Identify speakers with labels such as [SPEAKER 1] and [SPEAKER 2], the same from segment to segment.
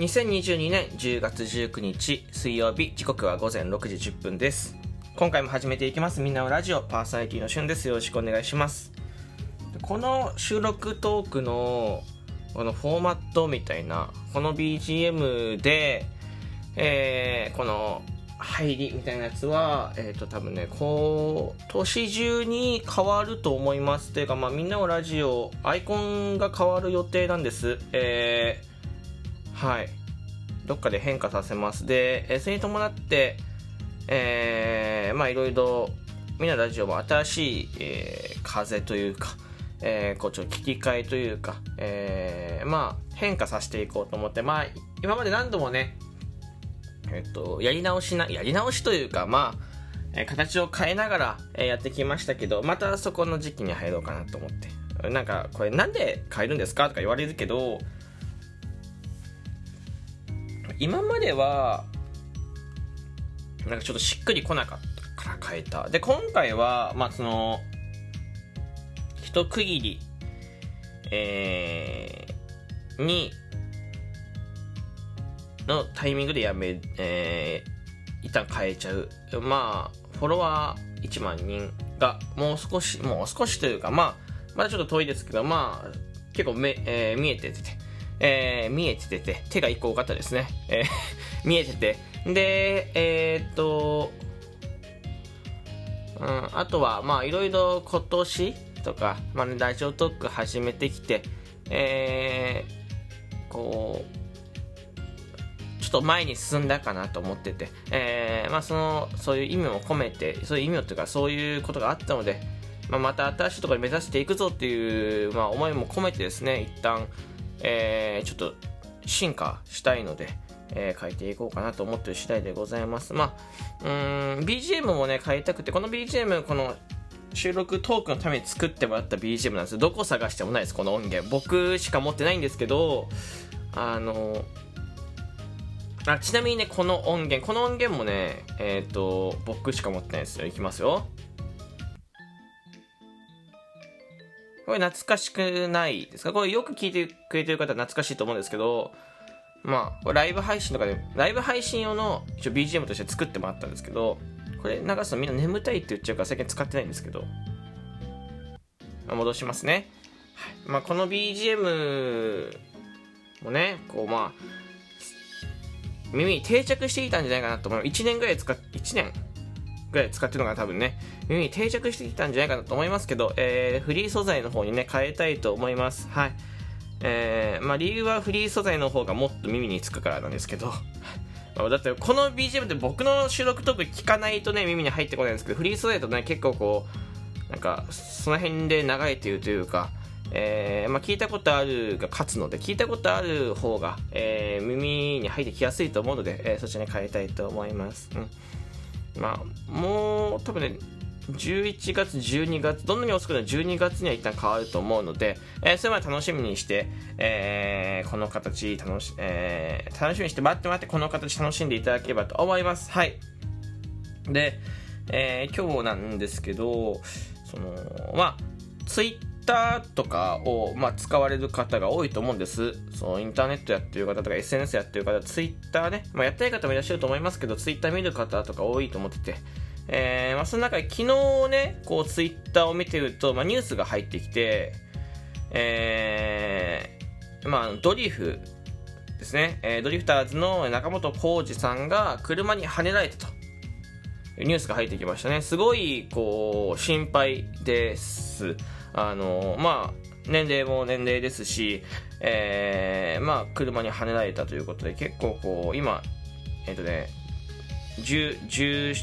[SPEAKER 1] 2022年10月19日水曜日時刻は午前6時10分です今回も始めていきますみんなのラジオパーソナリティのしゅんですよろしくお願いしますこの収録トークのこのフォーマットみたいなこの BGM で、えー、この入りみたいなやつは、えっ、ー、と、多分ね、こう、年中に変わると思います。というか、まあ、みんなのラジオ、アイコンが変わる予定なんです。えー、はい。どっかで変化させます。で、それに伴って、えー、まあ、いろいろ、みんなラジオも新しい、えー、風というか、えー、こうちょっと聞き換えというか、えー、まあ変化させていこうと思ってまあ今まで何度もねえっと、やり直しな、やり直しというか、まあ、え形を変えながら、えやってきましたけど、またそこの時期に入ろうかなと思って。なんか、これなんで変えるんですかとか言われるけど、今までは、なんかちょっとしっくりこなかったから変えた。で、今回は、まあその、一区切り、えー、に、のタイミングでやめ、えー、一旦変えちゃう。まあ、フォロワー1万人がもう少し、もう少しというか、まあ、まだちょっと遠いですけど、まあ、結構め、えー、見えてて、えー、見えててて、手が1個多かったですね。えー、見えてて。で、えー、っと、うん、あとは、まあ、いろいろ今年とか、まあ、ね、ラジオトーク始めてきて、えー、こう、ちょっと前に進んだかなと思ってて、えー、まあその、そういう意味も込めて、そういう意味をというか、そういうことがあったので、まあ、また新しいところに目指していくぞっていう、まあ、思いも込めてですね、一旦、えー、ちょっと進化したいので、えー、変えていこうかなと思ってる次第でございます。まあ、うん、BGM もね、変えたくて、この BGM、この収録トークのために作ってもらった BGM なんですどこ探してもないです、この音源。僕しか持ってないんですけど、あの、あちなみにね、この音源、この音源もね、えっ、ー、と、僕しか持ってないですよ。いきますよ。これ懐かしくないですか？これよく聞いてくれてる方は懐かしいと思うんですけど、まあ、ライブ配信とかで、ライブ配信用の一応 BGM として作ってもらったんですけど、これ流すとみんな眠たいって言っちゃうから最近使ってないんですけど、まあ、戻しますね。はい。まあ、この BGM もね、こうまあ、耳に定着していたんじゃないかなと思う。1年ぐらい使っ、1年ぐらい使ってるのが多分ね、耳に定着してきたんじゃないかなと思いますけど、えー、フリー素材の方にね、変えたいと思います。はい。えー、まあ理由はフリー素材の方がもっと耳につくからなんですけど、だってこの BGM って僕の収録トーク聞かないとね、耳に入ってこないんですけど、フリー素材とね、結構こう、なんか、その辺で流れているというか、えー、まあ、聞いたことあるが勝つので聞いたことある方が、えー、耳に入ってきやすいと思うので、えー、そちらに変えたいと思います、うん、まあもう多分ね11月12月どんなに遅くても12月には一旦変わると思うので、えー、それまで楽しみにして、えー、この形楽し,、えー、楽しみにして待って待ってこの形楽しんでいただければと思います。はい。で、えー、今日なんですけどそのまあツイッターとかを、まあ、使われる方が多いと思うんです。そのインターネットやってる方とか SNS やってる方、ツイッターね、まあ、やってない方もいらっしゃると思いますけど、ツイッター見る方とか多いと思ってて、えー、まあ、その中で昨日ね、こうツイッターを見てると、まあ、ニュースが入ってきて、えー、まあ、ドリフですね、えー、ドリフターズの中本浩二さんが車にはねられたと。ニュースが入ってきましたね。すごい、こう、心配です。あのまあ年齢も年齢ですし、えー、まあ車にはねられたということで結構こう今えっ、ー、とね重重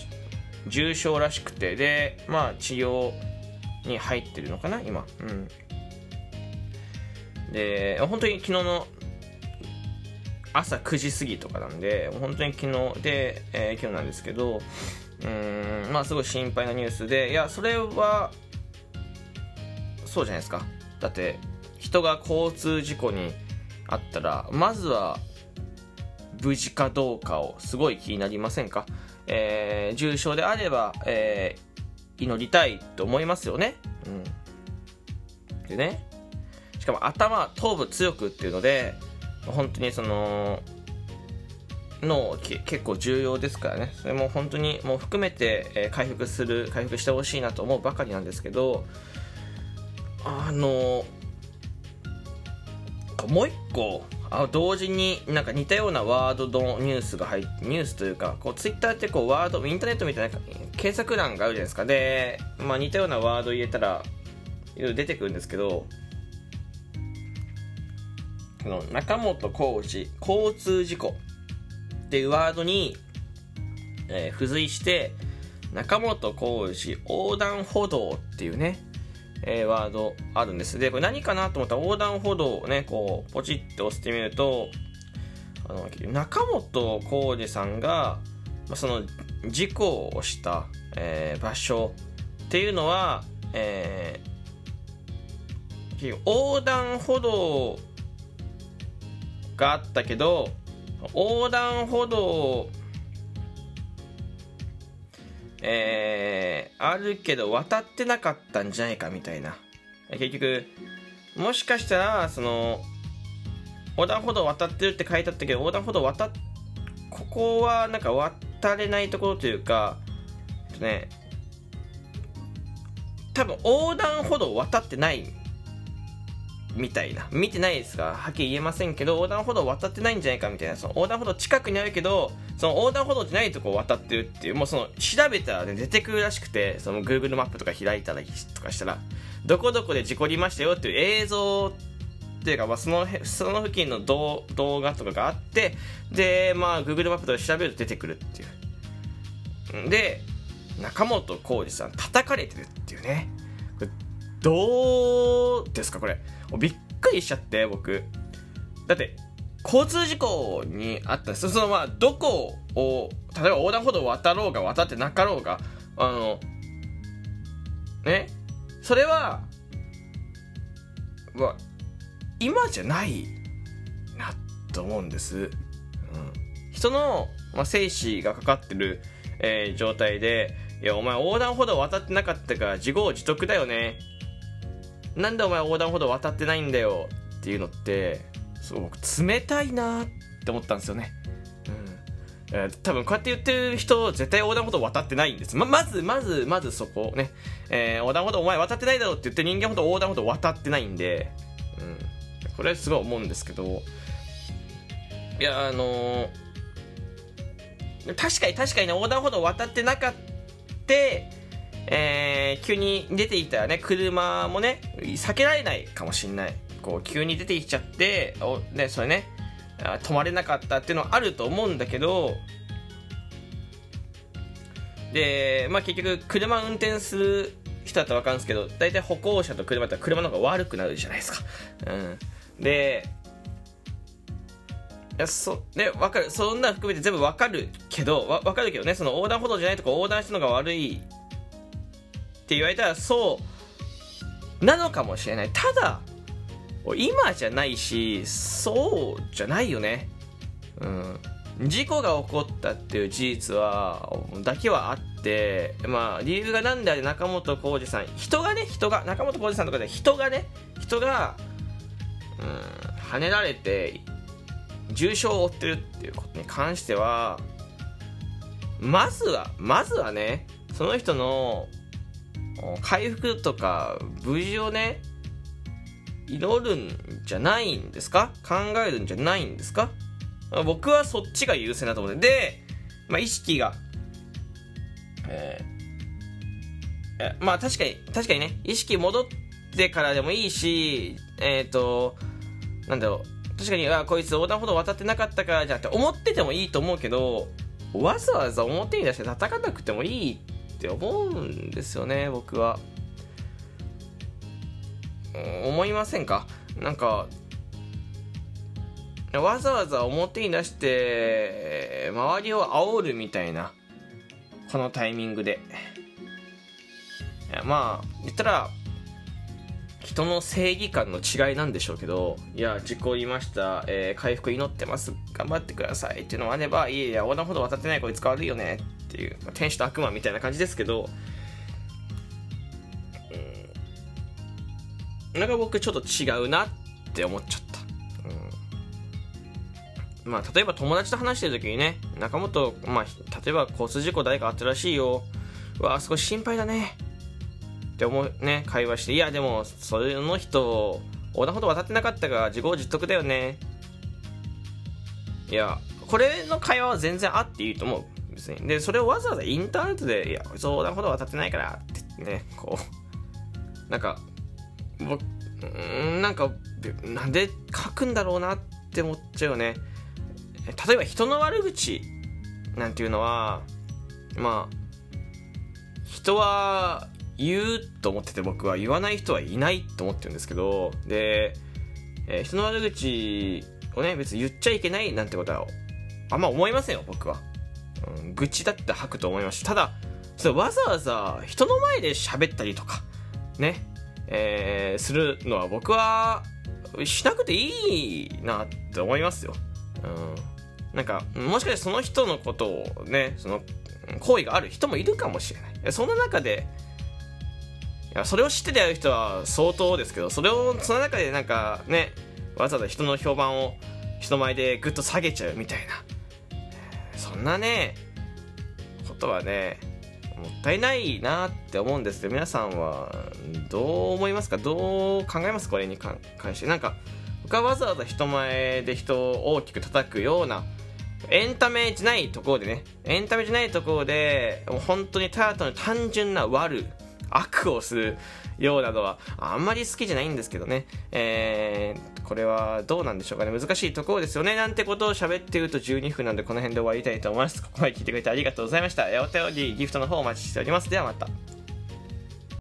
[SPEAKER 1] 重症らしくてでまあ治療に入ってるのかな今。うん。で本当に昨日の朝9時過ぎとかなんで本当に昨日で、えー、今日なんですけどうんまあすごい心配なニュースでいやそれはそうじゃないですか。だって人が交通事故にあったらまずは無事かどうかをすごい気になりませんか、えー、重症であれば、えー、祈りたいと思いますよね、うん、でねしかも頭頭部強くっていうので本当にそのの結構重要ですからね。それも本当にもう含めて、えー、回復する回復してほしいなと思うばかりなんですけどあのもう一個あ同時になんか似たようなワードのニュースが入ってニュースというかこうツイッターってこうワードインターネットみたいな検索欄があるじゃないですか。で、まあ、似たようなワード入れたらいろいろ出てくるんですけどの中本浩二交通事故。っていうワードに、えー、付随して中本浩二横断歩道っていうね、えー、ワードあるんです。でこれ何かなと思ったら横断歩道をねこうポチッと押してみるとあの中本浩二さんがまあその事故をした、えー、場所っていうのは、えー、横断歩道があったけど横断歩道えー、あるけど渡ってなかったんじゃないかみたいな。結局もしかしたらその横断歩道渡ってるって書いてあったけど横断歩道渡っここはなんか渡れないところというかね多分横断歩道渡ってないみたいな。見てないですがはっきり言えませんけど横断歩道渡ってないんじゃないかみたいな。その横断歩道近くにあるけどその横断歩道じゃないとこ渡ってるっていうもうその調べたら、ね、出てくるらしくてその Google マップとか開いたりとかしたらどこどこで事故りましたよっていう映像っていうか、まあ、そのその付近の動画とかがあってでまあ Google マップとか調べると出てくるっていう。で中本浩二さん叩かれてるっていうね。どうですかこれ。びっくりしちゃって僕。だって交通事故にあったそのまあどこを例えば横断歩道を渡ろうが渡ってなかろうがあのね？それはまあ今じゃないなと思うんです、うん、人の、まあ、生死がかかってる、えー、状態でいやお前横断歩道渡ってなかったから自業自得だよね。なんでお前横断歩道渡ってないんだよ？っていうのってすごく冷たいなって思ったんですよね。うんえー、多分こうやって言ってる人絶対横断歩道渡ってないんです。ま、まず、まず、まずそこね。えー、横断歩道お前渡ってないだろって言って人間ほど横断歩道渡ってないんで、うん。これはすごい思うんですけど、いや、あのー、確かに確かにね、横断歩道渡ってなかった、えー、急に出ていたらね、車もね、避けられないかもしんない。こう、急に出てきちゃって、おね、それね、止まれなかったっていうのはあると思うんだけど、で、まあ結局、車運転する人だったら分かるんですけど、大体歩行者と車だったら車の方が悪くなるじゃないですか。うん。で、いやそね、わかるそんな含めて全部わかるけどわ分かるけどねその横断歩道じゃないとこ横断したのが悪いって言われたらそうなのかもしれない。ただ今じゃないしそうじゃないよね。うん。事故が起こったっていう事実はだけはあってまあ理由が何であれ中本浩二さん人がね人が中本浩二さんとかで人がね人がうん跳ねられて重傷を負ってるっていうことに関してはまずはまずはねその人の回復とか無事をね祈るんじゃないんですか？考えるんじゃないんですか？僕はそっちが優先だと思うで、まあ、意識がえー、まあ確かに確かにね意識戻ってからでもいいしえっ、ー、となんだろう。確かにあこいつ横断歩道渡ってなかったからじゃって思っててもいいと思うけどわざわざ表に出して叩かなくてもいいって思うんですよね僕は。思いませんか？なんかわざわざ表に出して周りを煽るみたいなこのタイミングで。まあ言ったら人の正義感の違いなんでしょうけどいや事故言いました、えー、回復祈ってます。頑張ってください。っていうのがあればいやいや横断歩道渡ってないこいつ悪いよね。っていう、まあ、天使と悪魔みたいな感じですけど、うん、なんか僕ちょっと違うなって思っちゃった、うんまあ、例えば友達と話してる時にね、中本、まあ、例えば交通事故誰かあったらしいよ。うわ、少し心配だね。って思うね、会話して、いや、でも、その人、横断歩道渡ってなかったから自業自得だよね。いや、これの会話は全然あっていいと思う。別に。で、それをわざわざインターネットで、いや、横断歩道渡ってないからってね、こう、なんか、僕、んなんか、なんで書くんだろうなって思っちゃうよね。例えば人の悪口なんていうのは、まあ、人は言うと思ってて僕は言わない人はいないと思ってるんですけど、で、えー、人の悪口をね、別に言っちゃいけないなんてことは、あんま思いませんよ、僕は。愚痴だって吐くと思いますただ、そわざわざ人の前で喋ったりとか、ね、えー、するのは僕は、しなくていいなって思いますよ。うん。なんか、もしかしてその人のことをね、その、行為がある人もいるかもしれない。そんな中で、いや、それを知っててやる人は相当ですけど、それを、その中でなんかね、わざわざ人の評判を人前でぐっと下げちゃうみたいな。んなね、ことはね、もったいないなって思うんですけど、皆さんはどう思いますか？どう考えます？これに関して。なんか、僕はわざわざ人前で人を大きく叩くような、エンタメじゃないところでね、エンタメじゃないところで、もう本当にただ単純な悪、悪をするようなのはあんまり好きじゃないんですけどね、えー、これはどうなんでしょうかね。難しいところですよね。なんてことを喋っていると12分なんでこの辺で終わりたいと思います。ここまで聞いてくれてありがとうございました。お便りギフトの方お待ちしております。ではまた。